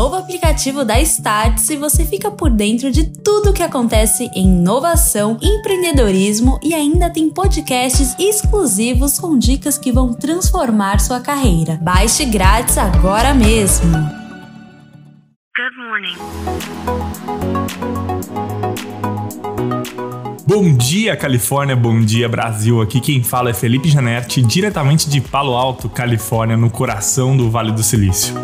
novo aplicativo da Startse você fica por dentro de tudo que acontece em inovação, empreendedorismo e ainda tem podcasts exclusivos com dicas que vão transformar sua carreira. Baixe grátis agora mesmo. Good morning. Bom dia, Califórnia, bom dia, Brasil. Aqui quem fala é Felipe Janetti, diretamente de Palo Alto, Califórnia, no coração do Vale do Silício.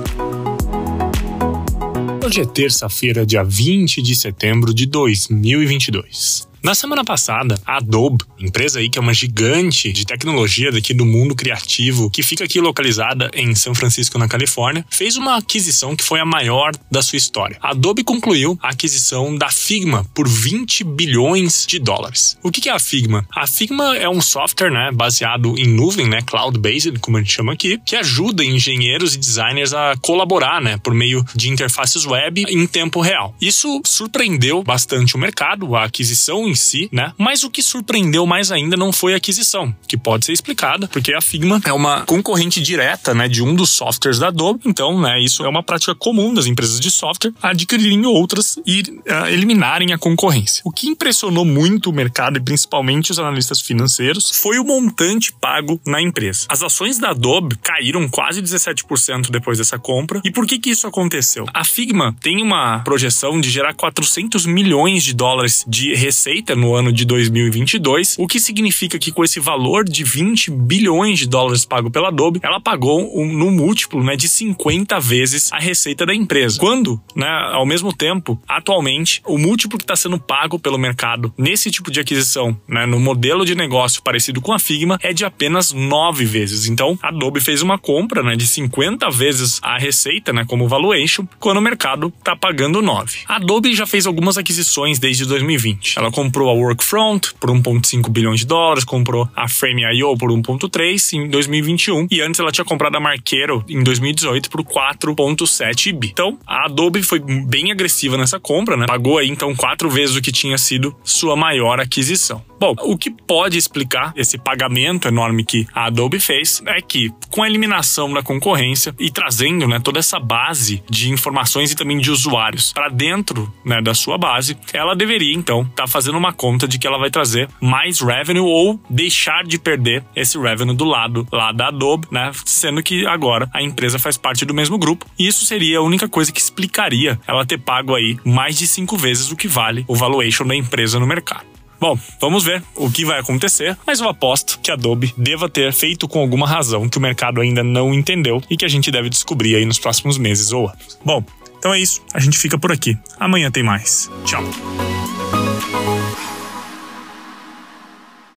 Hoje é terça-feira, dia 20 de setembro de 2022. Na semana passada, a Adobe, empresa aí que é uma gigante de tecnologia daqui do mundo criativo, que fica aqui localizada em São Francisco, na Califórnia, fez uma aquisição que foi a maior da sua história. A Adobe concluiu a aquisição da Figma por 20 bilhões de dólares. O que é a Figma? A Figma é um software, né, baseado em nuvem, né, cloud-based, como a gente chama aqui, que ajuda engenheiros e designers a colaborar, né, por meio de interfaces web em tempo real. Isso surpreendeu bastante o mercado, a aquisição si, né? Mas o que surpreendeu mais ainda não foi a aquisição, que pode ser explicada, porque a Figma é uma concorrente direta, né, de um dos softwares da Adobe. Então, né, isso é uma prática comum das empresas de software adquirirem outras e uh, eliminarem a concorrência. O que impressionou muito o mercado e principalmente os analistas financeiros foi o montante pago na empresa. As ações da Adobe caíram quase 17% depois dessa compra. E por que que isso aconteceu? A Figma tem uma projeção de gerar 400 milhões de dólares de receita feita no ano de 2022, o que significa que com esse valor de 20 bilhões de dólares pago pela Adobe, ela pagou um, no múltiplo né, de 50 vezes a receita da empresa. Quando, né, ao mesmo tempo, atualmente, o múltiplo que está sendo pago pelo mercado nesse tipo de aquisição, né, no modelo de negócio parecido com a Figma, é de apenas 9 vezes. Então, a Adobe fez uma compra né, de 50 vezes a receita né, como valuation, quando o mercado está pagando 9. A Adobe já fez algumas aquisições desde 2020. Ela comprou comprou a Workfront por 1,5 bilhões de dólares, comprou a Frame.io por 1,3 em 2021 e antes ela tinha comprado a Marquero em 2018 por 4,7 bi. Então, a Adobe foi bem agressiva nessa compra, né? Pagou aí então quatro vezes o que tinha sido sua maior aquisição. Bom, o que pode explicar esse pagamento enorme que a Adobe fez é que, com a eliminação da concorrência e trazendo né, toda essa base de informações e também de usuários para dentro né, da sua base, ela deveria então estar tá fazendo uma conta de que ela vai trazer mais revenue ou deixar de perder esse revenue do lado lá da Adobe, né? Sendo que agora a empresa faz parte do mesmo grupo e isso seria a única coisa que explicaria ela ter pago aí mais de cinco vezes o que vale o valuation da empresa no mercado. Bom, vamos ver o que vai acontecer, mas eu aposto que a Adobe deva ter feito com alguma razão que o mercado ainda não entendeu e que a gente deve descobrir aí nos próximos meses ou anos. Bom, então é isso, a gente fica por aqui. Amanhã tem mais. Tchau.